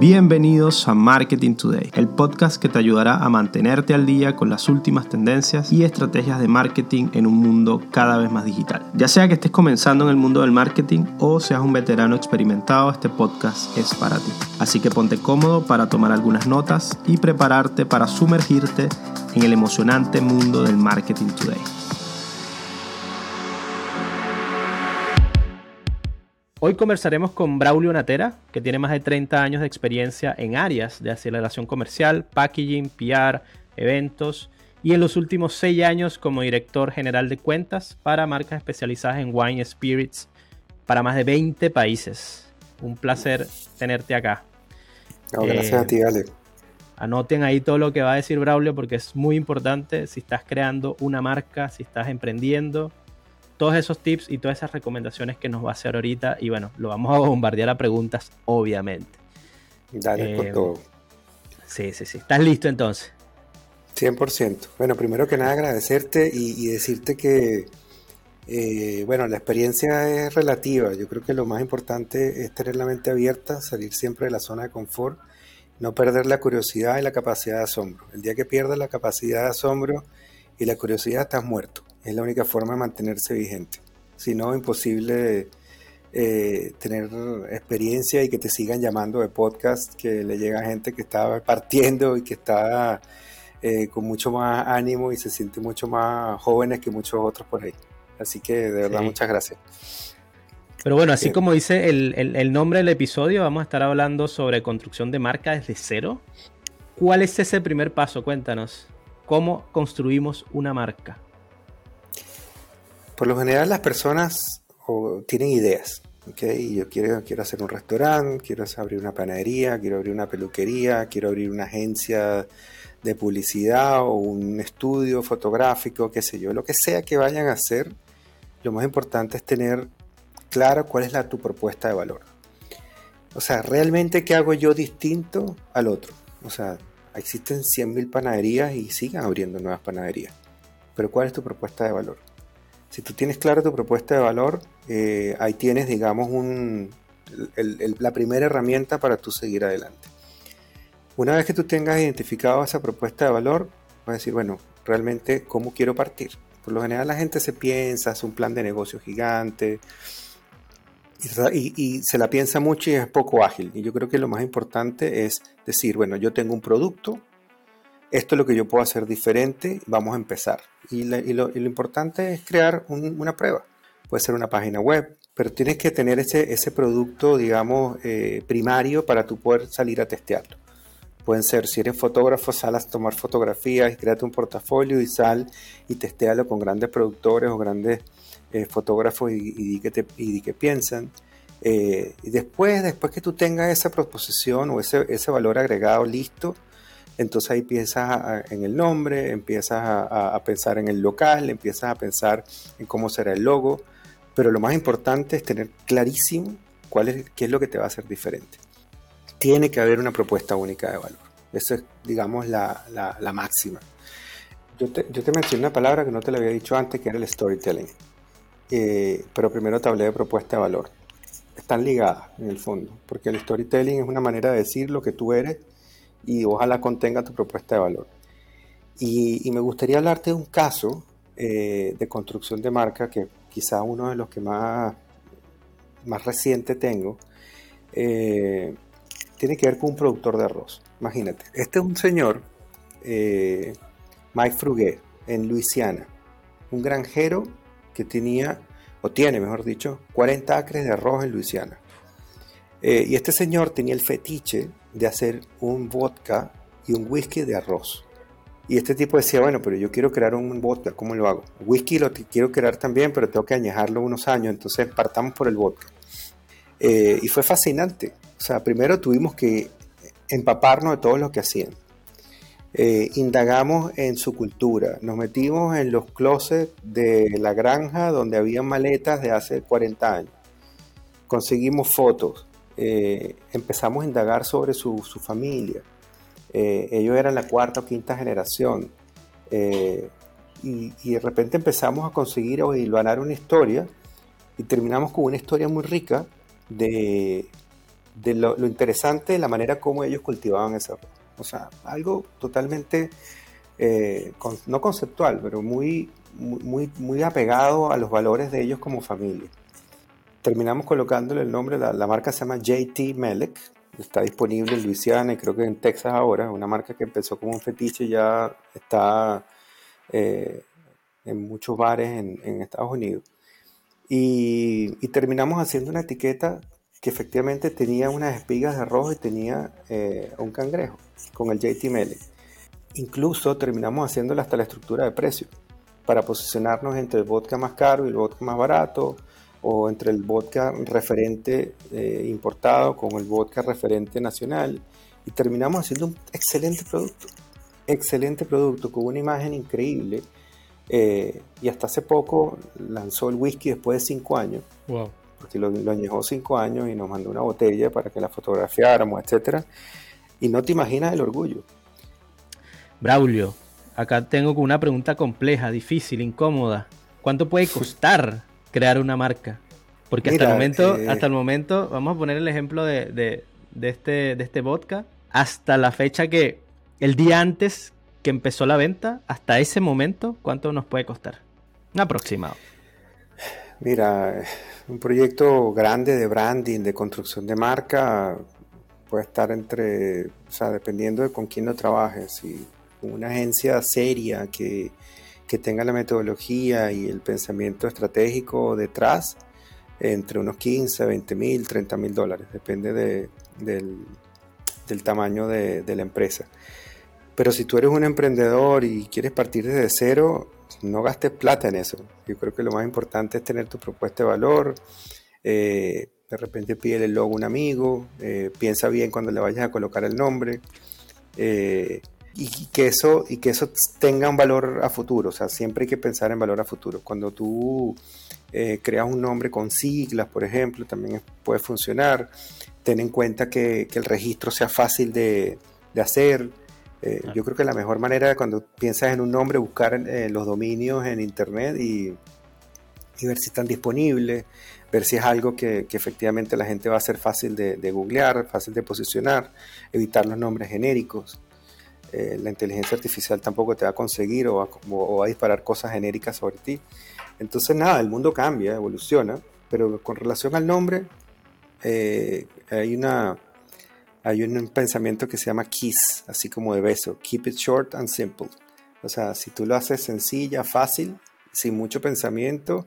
Bienvenidos a Marketing Today, el podcast que te ayudará a mantenerte al día con las últimas tendencias y estrategias de marketing en un mundo cada vez más digital. Ya sea que estés comenzando en el mundo del marketing o seas un veterano experimentado, este podcast es para ti. Así que ponte cómodo para tomar algunas notas y prepararte para sumergirte en el emocionante mundo del Marketing Today. Hoy conversaremos con Braulio Natera, que tiene más de 30 años de experiencia en áreas de aceleración comercial, packaging, PR, eventos y en los últimos 6 años como director general de cuentas para marcas especializadas en wine spirits para más de 20 países. Un placer tenerte acá. gracias a eh, ti, Ale. Anoten ahí todo lo que va a decir Braulio porque es muy importante si estás creando una marca, si estás emprendiendo, todos esos tips y todas esas recomendaciones que nos va a hacer ahorita. Y bueno, lo vamos a bombardear a preguntas, obviamente. Dale con eh, todo. Sí, sí, sí. ¿Estás listo entonces? 100%. Bueno, primero que nada agradecerte y, decirte que, eh, bueno, la experiencia es relativa. Yo creo que lo más importante es tener la mente abierta, salir siempre de la zona de confort, no perder la curiosidad y la capacidad de asombro. El día que pierdas la capacidad de asombro y la curiosidad, estás muerto. Es la única forma de mantenerse vigente. Si no, imposible eh, tener experiencia y que te sigan llamando de podcast, que le llega gente que está partiendo y que está eh, con mucho más ánimo y se siente mucho más jóvenes que muchos otros por ahí. Así que de verdad, muchas gracias. Pero bueno, así como dice el, el, nombre del episodio, vamos a estar hablando sobre construcción de marca desde cero. ¿Cuál es ese primer paso? Cuéntanos. ¿Cómo construimos una marca? Por lo general las personas tienen ideas. Yo quiero, quiero hacer un restaurante, quiero abrir una panadería, quiero abrir una peluquería, quiero abrir una agencia de publicidad o un estudio fotográfico, qué sé yo. Lo que sea que vayan a hacer, lo más importante es tener claro cuál es la, tu propuesta de valor. O sea, realmente qué hago yo distinto al otro. O sea, existen 100.000 panaderías y sigan abriendo nuevas panaderías. Pero ¿cuál es tu propuesta de valor? Si tú tienes claro tu propuesta de valor, eh, ahí tienes, digamos, la primera herramienta para tú seguir adelante. Una vez que tú tengas identificado esa propuesta de valor, vas a decir, bueno, realmente, ¿cómo quiero partir? Por lo general la gente se piensa, hace un plan de negocio gigante y, se la piensa mucho y es poco ágil. Y yo creo que lo más importante es decir, bueno, yo tengo un producto, esto es lo que yo puedo hacer diferente, vamos a empezar. Y, lo, importante es crear una prueba. Puede ser una página web, pero tienes que tener ese, ese producto, digamos, eh, primario para tú poder salir a testearlo. Pueden ser, si eres fotógrafo, sal a tomar fotografías y créate un portafolio y sal y testéalo con grandes productores o grandes eh, fotógrafos y, di que te, y que piensan. Eh, y después, después que tú tengas esa proposición o ese, ese valor agregado listo, entonces ahí piensas en el nombre, empiezas a, pensar en el local, empiezas a pensar en cómo será el logo, pero lo más importante es tener clarísimo cuál es, qué es lo que te va a hacer diferente. Tiene que haber una propuesta única de valor. Esa es, digamos, la, máxima. Yo te, yo te, mencioné una palabra que no te la había dicho antes, que era el storytelling. Eh, pero primero te hablé de propuesta de valor. Están ligadas en el fondo, porque el storytelling es una manera de decir lo que tú eres y ojalá contenga tu propuesta de valor. Y, me gustaría hablarte de un caso eh, de construcción de marca que quizá uno de los que más, más reciente tengo, eh, tiene que ver con un productor de arroz. Imagínate, este es un señor, eh, Mike Fruguet, en Luisiana, un granjero que tenía, o tiene mejor dicho, 40 acres de arroz en Luisiana. y este señor tenía el fetiche de hacer un vodka y un whisky de arroz. Y este tipo decía, bueno, pero yo quiero crear un vodka, ¿cómo lo hago? Whisky lo quiero crear también, pero tengo que añejarlo unos años, entonces partamos por el vodka. Eh, y fue fascinante. O sea, primero tuvimos que empaparnos de todo lo que hacían. Eh, indagamos en su cultura, nos metimos en los closets de la granja donde había maletas de hace 40 años. Conseguimos fotos, eh, empezamos a indagar sobre su, familia. Eh, ellos eran la cuarta o quinta generación. Eh, y, de repente empezamos a conseguir o hilvanar una historia y terminamos con una historia muy rica de de lo, interesante de la manera como ellos cultivaban ese arroz. O sea, algo totalmente, eh, no conceptual, pero muy, muy, muy apegado a los valores de ellos como familia. Terminamos colocándole el nombre, la, la marca se llama JT Melek, está disponible en Luisiana y creo que en Texas ahora, una marca que empezó como un fetiche y ya está eh, en muchos bares en, Estados Unidos. Y, terminamos haciendo una etiqueta que efectivamente tenía unas espigas de arroz y tenía eh, un cangrejo con el JT Melek. Incluso terminamos haciéndole hasta la estructura de precio para posicionarnos entre el vodka más caro y el vodka más barato, o entre el vodka referente eh, importado con el vodka referente nacional. Y terminamos haciendo un excelente producto, excelente producto, con una imagen increíble. Eh, y hasta hace poco lanzó el whisky después de cinco años. Wow. Porque lo, lo añejó cinco años y nos mandó una botella para que la fotografiáramos, etc. Y no te imaginas el orgullo. Braulio, acá tengo una pregunta compleja, difícil, incómoda. ¿Cuánto puede costar crear una marca? Porque hasta, el momento, eh, hasta el momento, vamos a poner el ejemplo de, de, este, de este vodka, hasta la fecha que, el día antes que empezó la venta, hasta ese momento, ¿cuánto nos puede costar? Un aproximado. Mira, un proyecto grande de branding, de construcción de marca, puede estar entre, o sea, dependiendo de con quién lo trabajes. Si una agencia seria que, tenga la metodología y el pensamiento estratégico detrás, entre unos 15, 20 mil, 30 mil dólares, depende del, tamaño de, la empresa. Pero si tú eres un emprendedor y quieres partir desde cero, no gastes plata en eso. Yo creo que lo más importante es tener tu propuesta de valor. Eh, de repente pide el logo a un amigo, eh, piensa bien cuando le vayas a colocar el nombre. Eh, y que eso y que eso tenga un valor a futuro, o sea, siempre hay que pensar en valor a futuro. Cuando tú eh, creas un nombre con siglas, por ejemplo, también puede funcionar. Ten en cuenta que, el registro sea fácil de, hacer. Eh, yo creo que la mejor manera cuando piensas en un nombre, buscar eh, los dominios en internet y, ver si están disponibles, ver si es algo que, efectivamente la gente va a ser fácil de, de googlear, fácil de posicionar, evitar los nombres genéricos. Eh, la inteligencia artificial tampoco te va a conseguir o, va a disparar cosas genéricas sobre ti. Entonces, nada, el mundo cambia, evoluciona, pero con relación al nombre, eh, hay, una, hay un pensamiento que se llama KISS, así como de beso, Keep it short and simple. O sea, si tú lo haces sencilla, fácil, sin mucho pensamiento,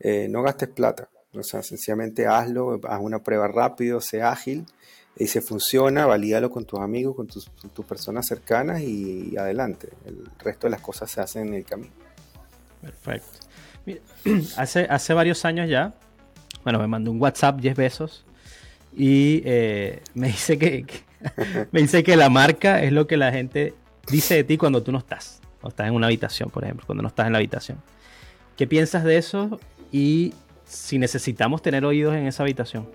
eh, no gastes plata. O sea, sencillamente hazlo, haz una prueba rápido, sé ágil y si funciona, valídalo con tus amigos, con tus, personas cercanas y, adelante. El resto de las cosas se hacen en el camino. Perfecto. hace, hace varios años ya, bueno, me mandó un WhatsApp 10 besos y eh, me, dice que, me dice que la marca es lo que la gente dice de ti cuando tú no estás. O estás en una habitación, por ejemplo, cuando no estás en la habitación. ¿Qué piensas de eso? Y si necesitamos tener oídos en esa habitación.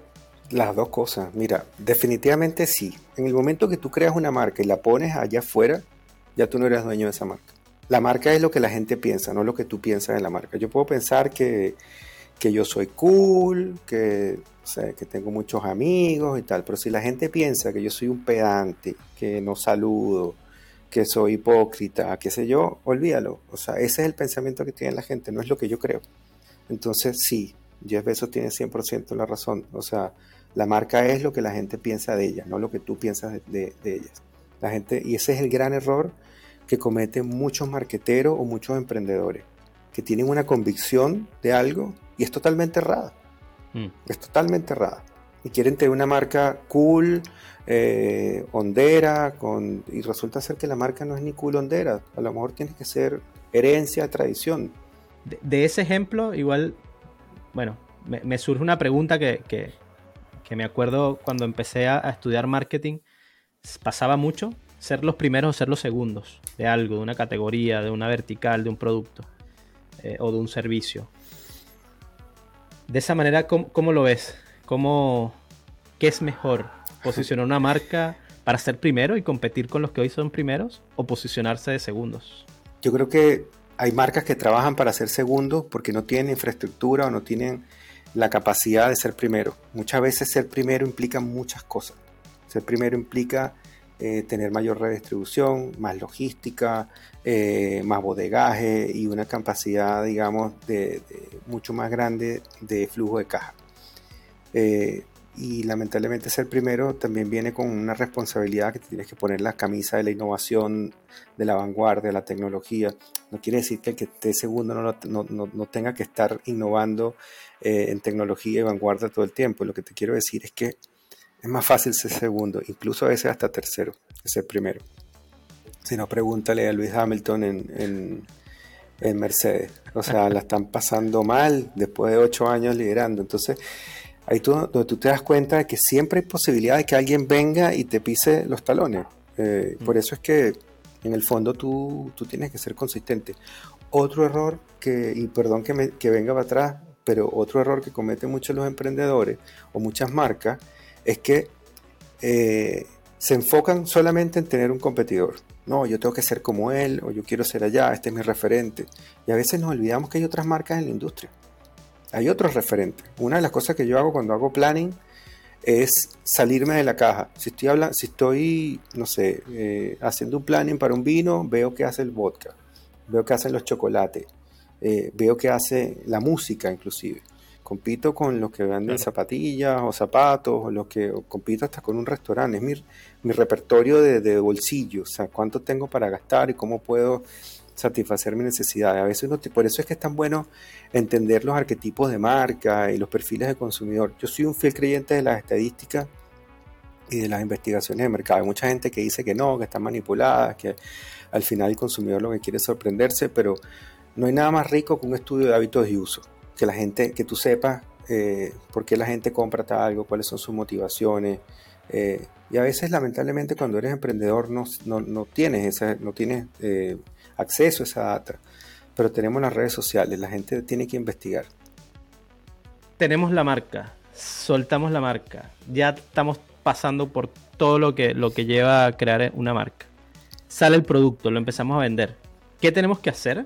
Las dos cosas. Mira, definitivamente sí. En el momento que tú creas una marca y la pones allá afuera, ya tú no eres dueño de esa marca. La marca es lo que la gente piensa, no lo que tú piensas en la marca. Yo puedo pensar que, yo soy cool, que, que tengo muchos amigos y tal, pero si la gente piensa que yo soy un pedante, que no saludo, que soy hipócrita, qué sé yo, olvídalo. O sea, ese es el pensamiento que tiene la gente, no es lo que yo creo. Entonces, sí, Jeff Bezos tiene 100% la razón. O sea, la marca es lo que la gente piensa de ella, no lo que tú piensas de, ellas. La gente, y ese es el gran error que cometen muchos marqueteros o muchos emprendedores, que tienen una convicción de algo y es totalmente errada. Mm. Es totalmente errada. Y quieren tener una marca cool, eh, hondera, con, y resulta ser que la marca no es ni cool hondera. A lo mejor tiene que ser herencia, tradición. De, ese ejemplo, igual, bueno, me, surge una pregunta que, que me acuerdo cuando empecé a, estudiar marketing, pasaba mucho ser los primeros o ser los segundos de algo, de una categoría, de una vertical, de un producto eh, o de un servicio. De esa manera, ¿cómo, lo ves? ¿Cómo, ¿Qué es mejor? ¿Posicionar una marca para ser primero y competir con los que hoy son primeros o posicionarse de segundos? Yo creo que hay marcas que trabajan para ser segundos porque no tienen infraestructura o no tienen la capacidad de ser primero. Muchas veces ser primero implica muchas cosas. Ser primero implica eh, tener mayor redistribución, más logística, eh, más bodegaje y una capacidad, digamos, de, mucho más grande de flujo de caja. Eh, y lamentablemente ser primero también viene con una responsabilidad que tienes que poner la camisa de la innovación, de la vanguardia, de la tecnología. No quiere decir que el que esté segundo no, no, no, tenga que estar innovando eh, en tecnología y vanguardia todo el tiempo. Lo que te quiero decir es que es más fácil ser segundo, incluso a veces hasta tercero, ser primero. Si no, pregúntale a Luis Hamilton en, en, en Mercedes. O sea, la están pasando mal después de ocho años liderando. Entonces, ahí tú, donde tú te das cuenta de que siempre hay posibilidad de que alguien venga y te pise los talones. Eh, por eso es que en el fondo tú, tú, tienes que ser consistente. Otro error que, y perdón que, me, que venga para atrás, pero otro error que cometen muchos los emprendedores o muchas marcas es que eh, se enfocan solamente en tener un competidor. No, yo tengo que ser como él o yo quiero ser allá, este es mi referente. Y a veces nos olvidamos que hay otras marcas en la industria hay otros referentes. Una de las cosas que yo hago cuando hago planning es salirme de la caja. Si estoy, hablando, si estoy no sé, eh, haciendo un planning para un vino, veo que hace el vodka, veo que hacen los chocolates, eh, veo que hace la música inclusive. Compito con los que venden zapatillas o zapatos, o los que compito hasta con un restaurante. Es mi, mi repertorio de, de bolsillo, o sea, cuánto tengo para gastar y cómo puedo satisfacer mi necesidad. A veces por eso es que es tan bueno entender los arquetipos de marca y los perfiles de consumidor. Yo soy un fiel creyente de las estadísticas y de las investigaciones de mercado. Hay mucha gente que dice que no, que están manipuladas, que al final el consumidor lo que quiere es sorprenderse, pero no hay nada más rico que un estudio de hábitos de uso. Que la gente, que tú sepas eh, por qué la gente compra tal algo, cuáles son sus motivaciones. Eh, y a veces, lamentablemente, cuando eres emprendedor no, no, tienes, esa, no tienes eh, acceso a esa data. Pero tenemos las redes sociales, la gente tiene que investigar. Tenemos la marca, soltamos la marca, ya estamos pasando por todo lo que, lo que lleva a crear una marca. Sale el producto, lo empezamos a vender. ¿Qué tenemos que hacer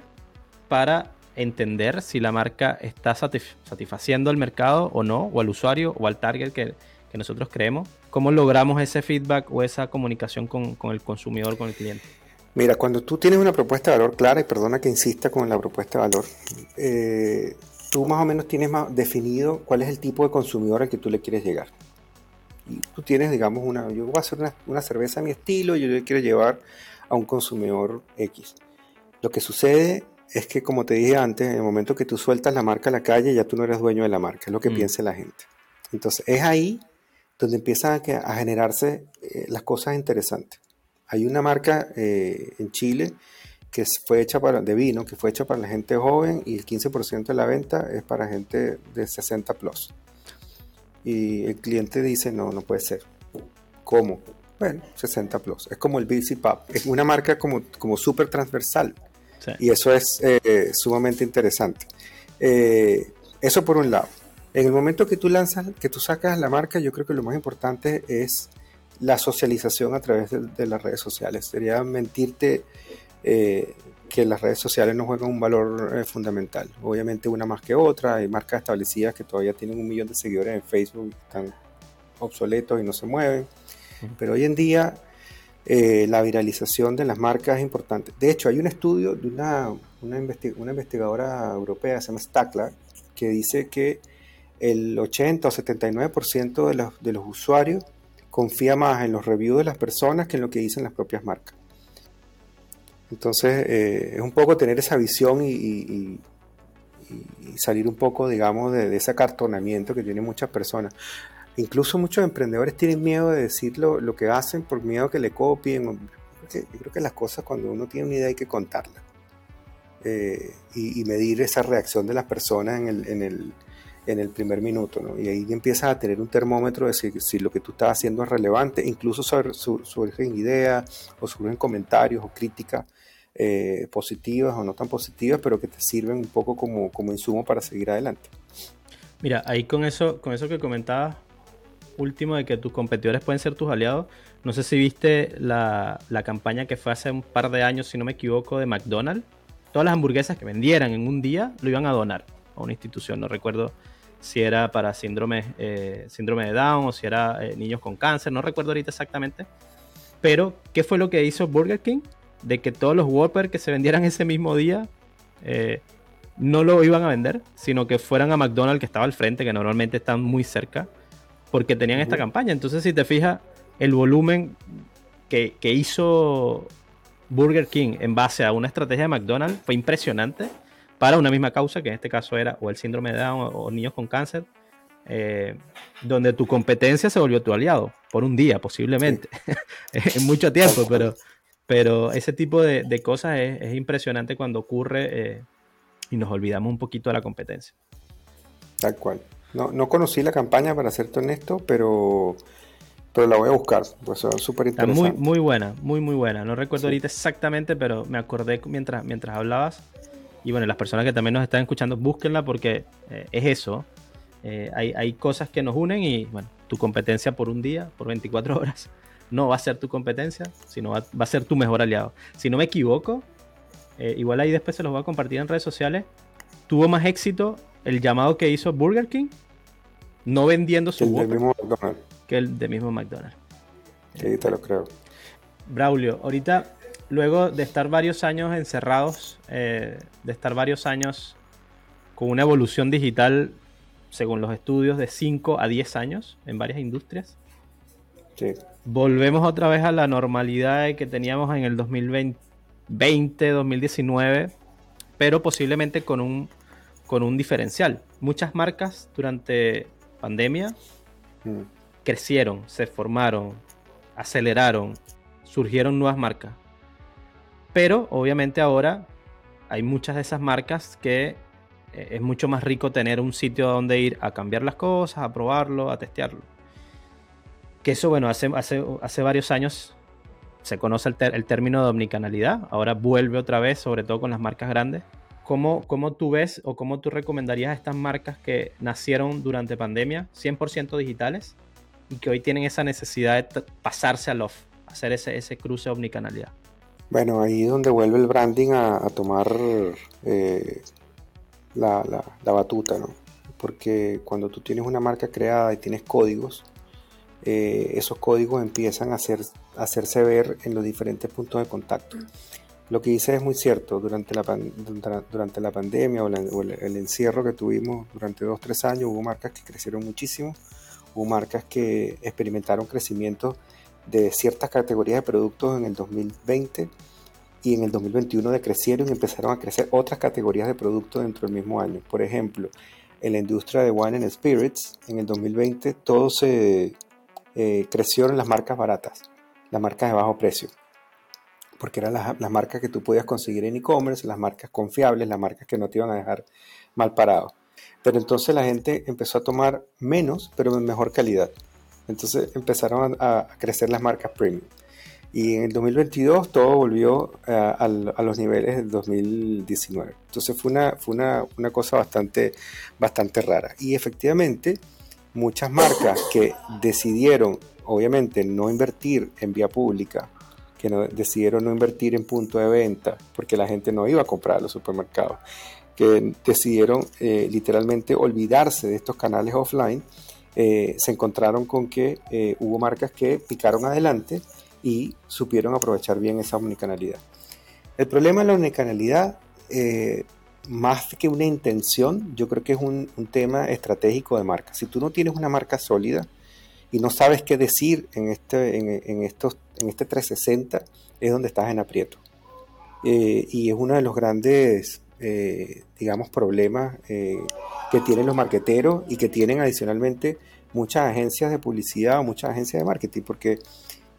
para entender si la marca está satisfaciendo al mercado o no, o al usuario o al target que, nosotros creemos? ¿Cómo logramos ese feedback o esa comunicación con, con el consumidor, con el cliente? Mira, cuando tú tienes una propuesta de valor clara, y perdona que insista con la propuesta de valor, eh, tú más o menos tienes más definido cuál es el tipo de consumidor al que tú le quieres llegar. Y tú tienes, digamos, una, yo voy a hacer una, cerveza a mi estilo yo le quiero llevar a un consumidor X. Lo que sucede es que, como te dije antes, en el momento que tú sueltas la marca a la calle, ya tú no eres dueño de la marca, es lo que mm. piensa la gente. Entonces, es ahí donde empiezan a, generarse eh, las cosas interesantes. Hay una marca eh, en Chile que fue hecha para, de vino, que fue hecha para la gente joven y el 15% de la venta es para gente de 60 plus. Y el cliente dice, no, no puede ser. ¿Cómo? Bueno, 60 plus. Es como el BC Pub. Es una marca como, como súper transversal. Y eso es eh, sumamente interesante. Eh, eso por un lado. En el momento que tú lanzas, que tú sacas la marca, yo creo que lo más importante es la socialización a través de, las redes sociales. Sería mentirte eh, que las redes sociales no juegan un valor eh, fundamental. Obviamente una más que otra. Hay marcas establecidas que todavía tienen un millón de seguidores en Facebook, están obsoletos y no se mueven. Pero hoy en día eh, la viralización de las marcas es importante. De hecho, hay un estudio de una, una, investigadora europea, se llama Stackler, que dice que el 80 o 79% de los, de los usuarios confía más en los reviews de las personas que en lo que dicen las propias marcas. Entonces, eh, es un poco tener esa visión y, salir un poco, digamos, de, ese acartonamiento que tienen muchas personas. Incluso muchos emprendedores tienen miedo de decir lo, que hacen por miedo que le copien. Yo creo que las cosas cuando uno tiene una idea hay que contarla. Eh, y, medir esa reacción de las personas en el, en el primer minuto, ¿no? Y ahí empiezas a tener un termómetro de si, lo que tú estás haciendo es relevante, incluso surgen ideas o surgen comentarios o críticas eh, positivas o no tan positivas, pero que te sirven un poco como, como insumo para seguir adelante. Mira, ahí con eso, con eso que comentabas último de que tus competidores pueden ser tus aliados, no sé si viste la, la campaña que fue hace un par de años, si no me equivoco, de McDonald's. Todas las hamburguesas que vendieran en un día lo iban a donar a una institución, no recuerdo si era para síndrome, eh, síndrome de Down o si era eh, niños con cáncer, no recuerdo ahorita exactamente. Pero, ¿qué fue lo que hizo Burger King? De que todos los Whopper que se vendieran ese mismo día eh, no lo iban a vender, sino que fueran a McDonald's que estaba al frente, que normalmente están muy cerca, porque tenían esta campaña. Entonces, si te fijas, el volumen que, que hizo Burger King en base a una estrategia de McDonald's fue impresionante para una misma causa, que en este caso era o el síndrome de Down o, niños con cáncer, eh, donde tu competencia se volvió tu aliado, por un día posiblemente, en mucho tiempo, pero, pero ese tipo de, cosas es, impresionante cuando ocurre eh, y nos olvidamos un poquito de la competencia. Tal cual. No, no conocí la campaña, para serte honesto, pero pero la voy a buscar, pues es súper interesante. muy, muy buena, muy, muy buena. No recuerdo ahorita exactamente, pero me acordé mientras, mientras hablabas y bueno, las personas que también nos están escuchando, búsquenla porque eh, es eso. Eh, hay, cosas que nos unen y bueno, tu competencia por un día, por 24 horas, no va a ser tu competencia, sino va, a ser tu mejor aliado. Si no me equivoco, eh, igual ahí después se los voy a compartir en redes sociales, tuvo más éxito el llamado que hizo Burger King, no vendiendo su el mismo McDonald's. que el de mismo McDonald's. Sí, te lo creo. Braulio, ahorita luego de estar varios años encerrados, eh, de estar varios años con una evolución digital, según los estudios, de 5 a 10 años en varias industrias, volvemos otra vez a la normalidad que teníamos en el 2020, 2019, pero posiblemente con un, con un diferencial. Muchas marcas durante pandemia mm. crecieron, se formaron, aceleraron, surgieron nuevas marcas. Pero obviamente ahora hay muchas de esas marcas que eh, es mucho más rico tener un sitio donde ir a cambiar las cosas, a probarlo, a testearlo. Que eso, bueno, hace, hace, hace varios años se conoce el, término de omnicanalidad, ahora vuelve otra vez, sobre todo con las marcas grandes. ¿Cómo, ¿Cómo, tú ves o cómo tú recomendarías a estas marcas que nacieron durante pandemia, 100% digitales, y que hoy tienen esa necesidad de pasarse al off, hacer ese, ese cruce omnicanalidad? Bueno, ahí es donde vuelve el branding a, tomar eh, la, batuta, ¿no? Porque cuando tú tienes una marca creada y tienes códigos, eh, esos códigos empiezan a, hacer, hacerse ver en los diferentes puntos de contacto. Lo que dice es muy cierto, durante la, durante la pandemia o, el, encierro que tuvimos durante dos, tres años, hubo marcas que crecieron muchísimo, hubo marcas que experimentaron crecimiento de ciertas categorías de productos en el 2020 y en el 2021 decrecieron y empezaron a crecer otras categorías de productos dentro del mismo año. Por ejemplo, en la industria de wine and spirits, en el 2020 todo se eh, creció en las marcas baratas, las marcas de bajo precio, porque eran las, marcas que tú podías conseguir en e-commerce, las marcas confiables, las marcas que no te iban a dejar mal parado. Pero entonces la gente empezó a tomar menos, pero en mejor calidad. Entonces empezaron a, crecer las marcas premium. Y en el 2022 todo volvió eh, a, los niveles del 2019. Entonces fue una, fue una, una, cosa bastante, bastante rara. Y efectivamente, muchas marcas que decidieron, obviamente, no invertir en vía pública, que decidieron no invertir en punto de venta, porque la gente no iba a comprar a los supermercados, que decidieron eh, literalmente olvidarse de estos canales offline, eh, se encontraron con que eh, hubo marcas que picaron adelante y supieron aprovechar bien esa omnicanalidad. El problema de la omnicanalidad, más que una intención, yo creo que es un, tema estratégico de marca. Si tú no tienes una marca sólida y no sabes qué decir en este, en, estos, en este 360, es donde estás en aprieto. y es uno de los grandes, digamos, problemas que tienen los marqueteros y que tienen adicionalmente muchas agencias de publicidad o muchas agencias de marketing, porque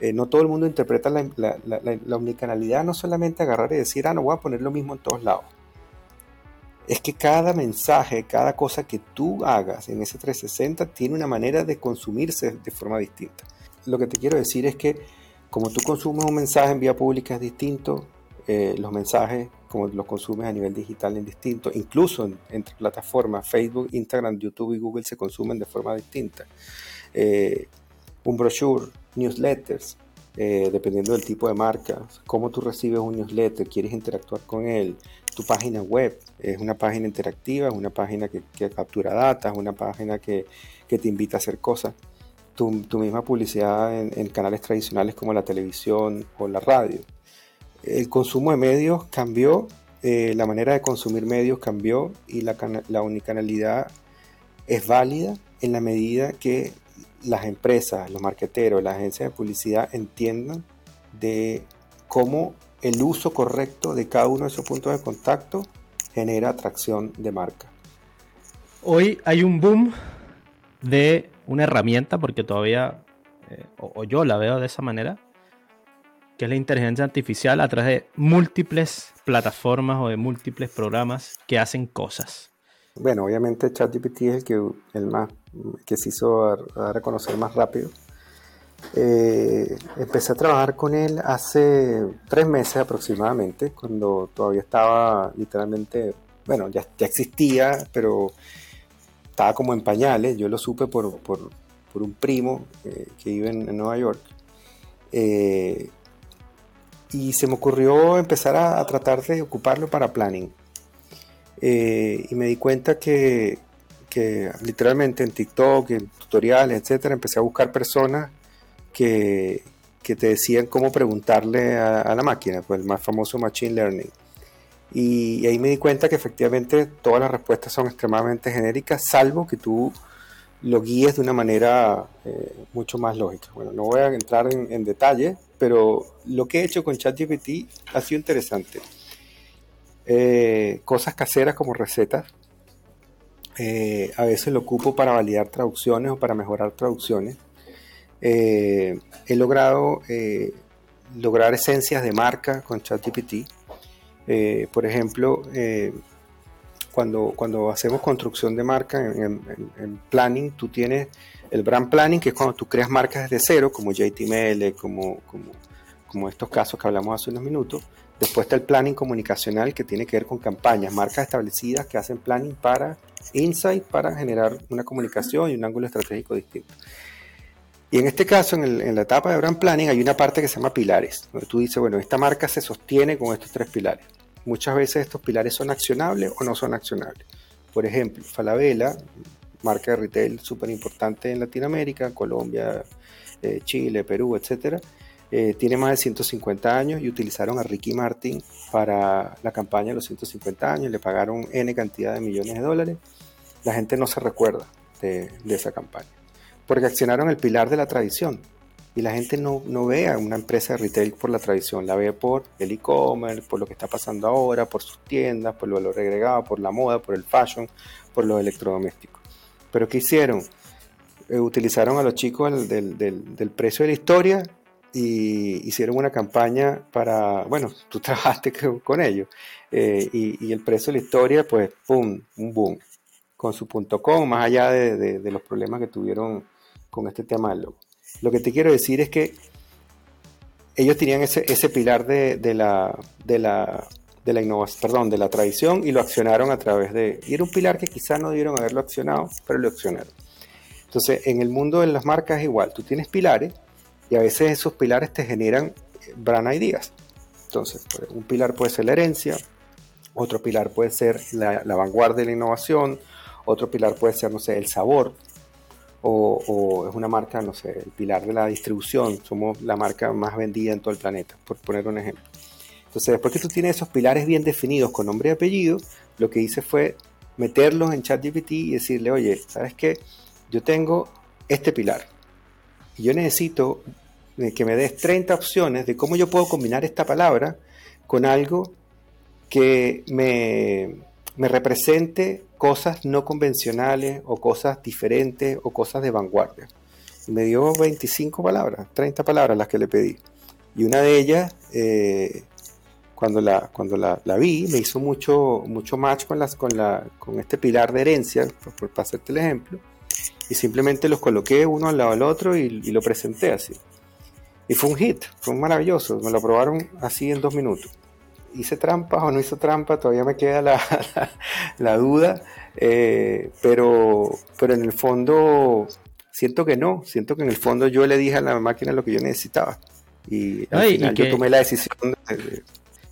eh, no todo el mundo interpreta la, la, omnicanalidad, no solamente agarrar y decir, ah, no voy a poner lo mismo en todos lados. Es que cada mensaje, cada cosa que tú hagas en ese 360 tiene una manera de consumirse de forma distinta. Lo que te quiero decir es que como tú consumes un mensaje en vía pública es distinto, eh, los mensajes como los consumes a nivel digital en distinto, incluso entre plataformas Facebook, Instagram, YouTube y Google se consumen de forma distinta. Eh, un brochure, newsletters, eh, dependiendo del tipo de marca, cómo tú recibes un newsletter, quieres interactuar con él, tu página web, es una página interactiva, es una página que, captura datos, es una página que, te invita a hacer cosas. Tu, misma publicidad en, canales tradicionales como la televisión o la radio. El consumo de medios cambió, eh, la manera de consumir medios cambió y la, la unicanalidad es válida en la medida que las empresas, los marqueteros, las agencias de publicidad entiendan de cómo el uso correcto de cada uno de esos puntos de contacto genera atracción de marca. Hoy hay un boom de una herramienta, porque todavía, eh, o, yo la veo de esa manera, que es la inteligencia artificial a través de múltiples plataformas o de múltiples programas que hacen cosas. Bueno, obviamente ChatGPT es el que, el más, que se hizo a, reconocer más rápido. Eh, empecé a trabajar con él hace tres meses aproximadamente, cuando todavía estaba literalmente, bueno, ya, existía, pero estaba como en pañales. Yo lo supe por, por, un primo eh, que vive en, Nueva York. Eh, y se me ocurrió empezar a, tratar de ocuparlo para planning. Eh, y me di cuenta que, literalmente en TikTok, en tutoriales, etcétera, empecé a buscar personas que, te decían cómo preguntarle a, la máquina, pues el más famoso Machine Learning. Y, ahí me di cuenta que efectivamente todas las respuestas son extremadamente genéricas, salvo que tú lo guíes de una manera eh, mucho más lógica. Bueno, no voy a entrar en, en detalle, pero lo que he hecho con ChatGPT ha sido interesante. Eh, cosas caseras como recetas. Eh, a veces lo ocupo para validar traducciones o para mejorar traducciones. Eh, he logrado lograr esencias de marca con ChatGPT. por ejemplo, cuando, cuando hacemos construcción de marca en, planning, tú tienes el brand planning, que es cuando tú creas marcas desde cero, como JTML, como, como, como estos casos que hablamos hace unos minutos. Después está el planning comunicacional que tiene que ver con campañas, marcas establecidas que hacen planning para insight, para generar una comunicación y un ángulo estratégico distinto. Y en este caso, en, la etapa de brand planning, hay una parte que se llama pilares, donde tú dices, bueno, esta marca se sostiene con estos tres pilares. Muchas veces estos pilares son accionables o no son accionables. Por ejemplo, Falabella, marca de retail súper importante en Latinoamérica, Colombia, eh, Chile, Perú, etcétera eh, tiene más de 150 años y utilizaron a Ricky Martin para la campaña de los 150 años, le pagaron N cantidad de millones de dólares. La gente no se recuerda de, esa campaña, porque accionaron el pilar de la tradición. Y la gente no, no ve a una empresa de retail por la tradición, la ve por el e-commerce, por lo que está pasando ahora, por sus tiendas, por el valor agregado, por la moda, por el fashion, por los electrodomésticos. Pero ¿qué hicieron? Eh, utilizaron a los chicos del, del, del precio de la historia y hicieron una campaña para, bueno, tú trabajaste con ellos, eh, y, el precio de la historia, pues, ¡pum!, un boom, con su punto com, más allá de, de, los problemas que tuvieron con este tema del logo. Lo que te quiero decir es que ellos tenían ese, ese pilar de, de, la, de, la, de la innovación, perdón, de la tradición y lo accionaron a través de... Y era un pilar que quizás no debieron haberlo accionado, pero lo accionaron. Entonces, en el mundo de las marcas es igual, tú tienes pilares y a veces esos pilares te generan brand ideas. Entonces, pues, un pilar puede ser la herencia, otro pilar puede ser la, vanguardia de la innovación, otro pilar puede ser, no sé, el sabor, o, es una marca, no sé, el pilar de la distribución, somos la marca más vendida en todo el planeta, por poner un ejemplo. Entonces, después que tú tienes esos pilares bien definidos con nombre y apellido, lo que hice fue meterlos en ChatGPT y decirle, oye, ¿sabes qué? Yo tengo este pilar yo necesito que me des 30 opciones de cómo yo puedo combinar esta palabra con algo que me, represente cosas no convencionales o cosas diferentes o cosas de vanguardia. Me dio 25 palabras, 30 palabras las que le pedí. Y una de ellas, eh, cuando, la, cuando la, vi, me hizo mucho, mucho match con, las, con, la, con este pilar de herencia, por, por, para hacerte el ejemplo y simplemente los coloqué uno al lado del otro y, lo presenté así. Y fue un hit, fue maravilloso, me lo aprobaron así en dos minutos. ¿Hice trampa o no hice trampa? Todavía me queda la, la, duda, eh, pero, pero en el fondo siento que no, siento que en el fondo yo le dije a la máquina lo que yo necesitaba. Y al final yo tomé la decisión de,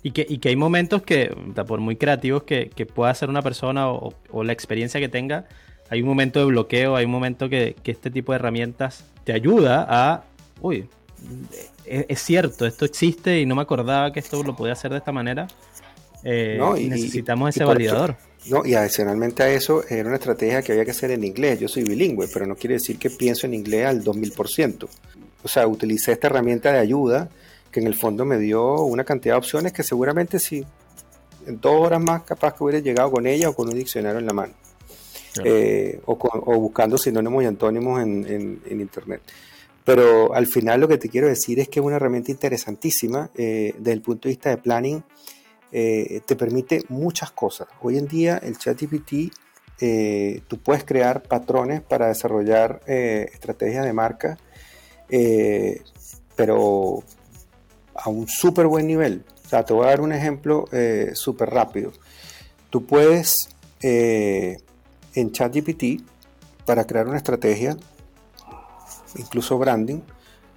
y que, y que hay momentos que, por muy creativos que, que pueda ser una persona o, o, la experiencia que tenga, hay un momento de bloqueo, hay un momento que, que este tipo de herramientas te ayuda a, uy, es, cierto, esto existe y no me acordaba que esto lo podía hacer de esta manera. Eh, y, necesitamos ese validador. no, y adicionalmente a eso, era una estrategia que había que hacer en inglés. Yo soy bilingüe, pero no quiere decir que pienso en inglés al 2000%. O sea, utilicé esta herramienta de ayuda que en el fondo me dio una cantidad de opciones que seguramente si en dos horas más capaz que hubiera llegado con ella o con un diccionario en la mano. Eh, o, buscando sinónimos y antónimos en, internet. Pero al final lo que te quiero decir es que es una herramienta interesantísima eh, desde el punto de vista de planning. Eh, te permite muchas cosas. Hoy en día el ChatGPT, tú puedes crear patrones para desarrollar estrategias de marca, pero a un súper buen nivel. O sea, te voy a dar un ejemplo eh, súper rápido. Tú puedes eh, en ChatGPT, para crear una estrategia, incluso branding,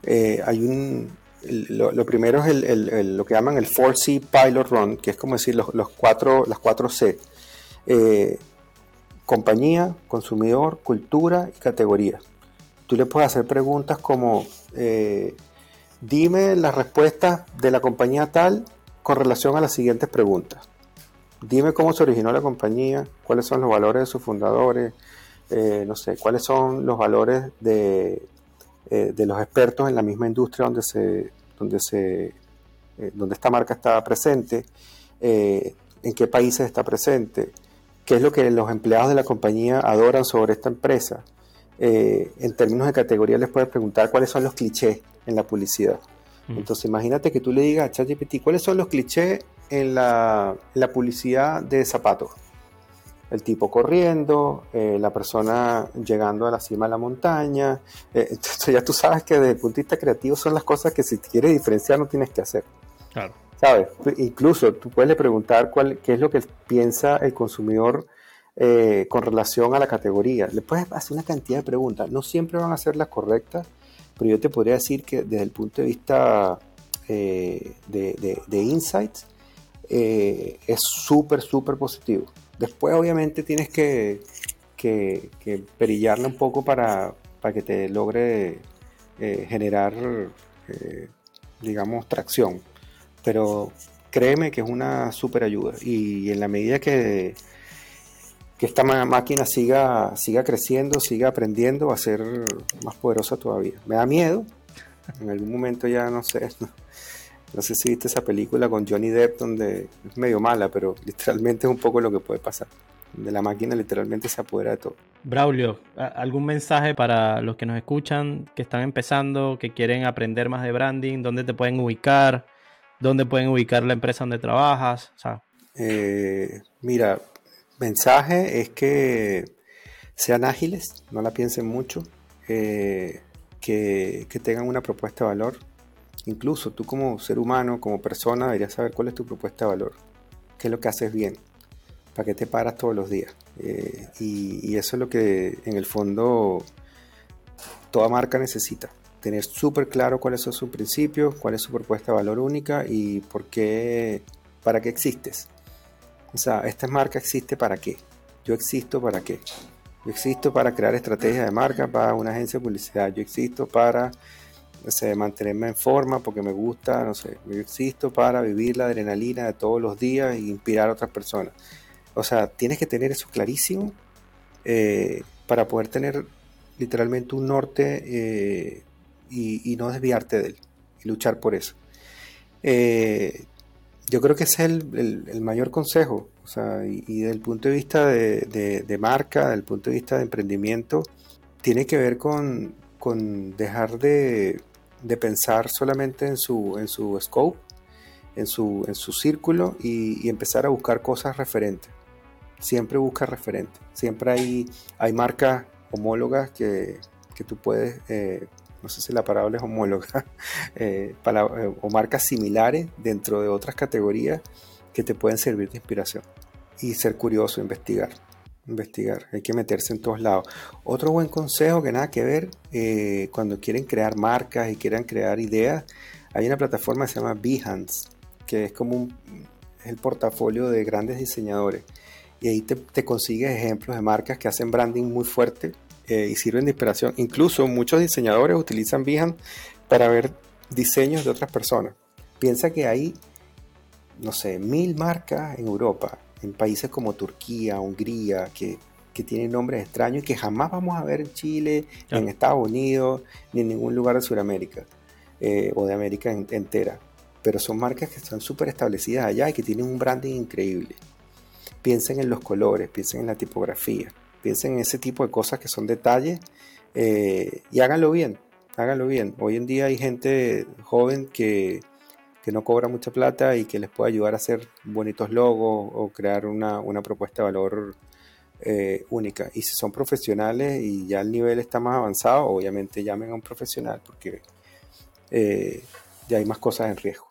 eh, hay un, lo, primero es el, lo que llaman el 4C Pilot Run, que es como decir los, los cuatro, las 4C. compañía, consumidor, cultura y categoría. Tú le puedes hacer preguntas como Dime las respuestas de la compañía tal con relación a las siguientes preguntas. Dime cómo se originó la compañía, cuáles son los valores de sus fundadores, eh, no sé, cuáles son los valores de, eh, de, los expertos en la misma industria donde, se, donde, se, eh, donde esta marca está presente, en qué países está presente, qué es lo que los empleados de la compañía adoran sobre esta empresa. en términos de categoría les puedes preguntar cuáles son los clichés en la publicidad. Entonces imagínate que tú le digas a ChatGPT cuáles son los clichés en la, publicidad de zapatos. El tipo corriendo, eh, la persona llegando a la cima de la montaña. Eh, entonces ya tú sabes que desde el punto de vista creativo son las cosas que si quieres diferenciar no tienes que hacer. Claro. ¿Sabes? Incluso tú puedes preguntar cuál, qué es lo que piensa el consumidor eh, con relación a la categoría. Le puedes hacer una cantidad de preguntas. No siempre van a ser las correctas, pero yo te podría decir que desde el punto de vista eh, de, insights eh, es súper, súper positivo. Después obviamente tienes que, que, perillarle un poco para, que te logre eh, generar, digamos, tracción. Pero créeme que es una súper ayuda y en la medida que que esta máquina siga, siga creciendo, siga aprendiendo, va a ser más poderosa todavía. Me da miedo. En algún momento ya no sé. No, sé si viste esa película con Johnny Depp donde es medio mala, pero literalmente es un poco lo que puede pasar. De la máquina literalmente se apodera de todo. Braulio, ¿algún mensaje para los que nos escuchan, que están empezando, que quieren aprender más de branding? ¿Dónde te pueden ubicar? ¿Dónde pueden ubicar la empresa donde trabajas? Eh, mira, mensaje es que sean ágiles, no la piensen mucho, eh, que, tengan una propuesta de valor. Incluso tú como ser humano, como persona, deberías saber cuál es tu propuesta de valor, qué es lo que haces bien, para qué te paras todos los días. Eh, y, y, eso es lo que en el fondo toda marca necesita. Tener súper claro cuáles son sus principios, cuál es su propuesta de valor única y por qué, para qué existes. O sea, esta marca existe para qué. Yo existo para qué. Yo existo para crear estrategias de marca para una agencia de publicidad. Yo existo para mantenerme en forma porque me gusta, no sé. Yo existo para vivir la adrenalina de todos los días e inspirar a otras personas. O sea, tienes que tener eso clarísimo eh, para poder tener literalmente un norte eh, y, no desviarte de él y luchar por eso. Eh, yo creo que ese es el, mayor consejo. O sea, y, desde el punto de vista de, marca, desde el punto de vista de emprendimiento, tiene que ver con, dejar de, pensar solamente en su, en su scope, en su, en su círculo y, empezar a buscar cosas referentes. Siempre busca referentes. Siempre hay, hay marcas homólogas que, tú puedes eh, no sé si la palabra es homóloga, eh, eh, o marcas similares dentro de otras categorías que te pueden servir de inspiración. Y ser curioso, investigar. Investigar, hay que meterse en todos lados. Otro buen consejo que nada que ver, eh, cuando quieren crear marcas y quieran crear ideas, Hay una plataforma que se llama Behance, que es como un, el portafolio de grandes diseñadores. Y ahí te, consigues ejemplos de marcas que hacen branding muy fuerte eh, y sirven de inspiración. Incluso muchos diseñadores utilizan Behance para ver diseños de otras personas. Piensa que hay, no sé, mil marcas en Europa, en países como Turquía, Hungría, que, tienen nombres extraños y que jamás vamos a ver en Chile, en Estados Unidos, ni en ningún lugar de Sudamérica eh, o de América entera. Pero son marcas que están súper establecidas allá y que tienen un branding increíble. Piensen en los colores, piensen en la tipografía, piensen en ese tipo de cosas que son detalles eh, y háganlo bien, háganlo bien. Hoy en día hay gente joven que que no cobra mucha plata y que les puede ayudar a hacer bonitos logos o crear una, propuesta de valor eh, única. Y si son profesionales y ya el nivel está más avanzado, obviamente llamen a un profesional porque eh, ya hay más cosas en riesgo.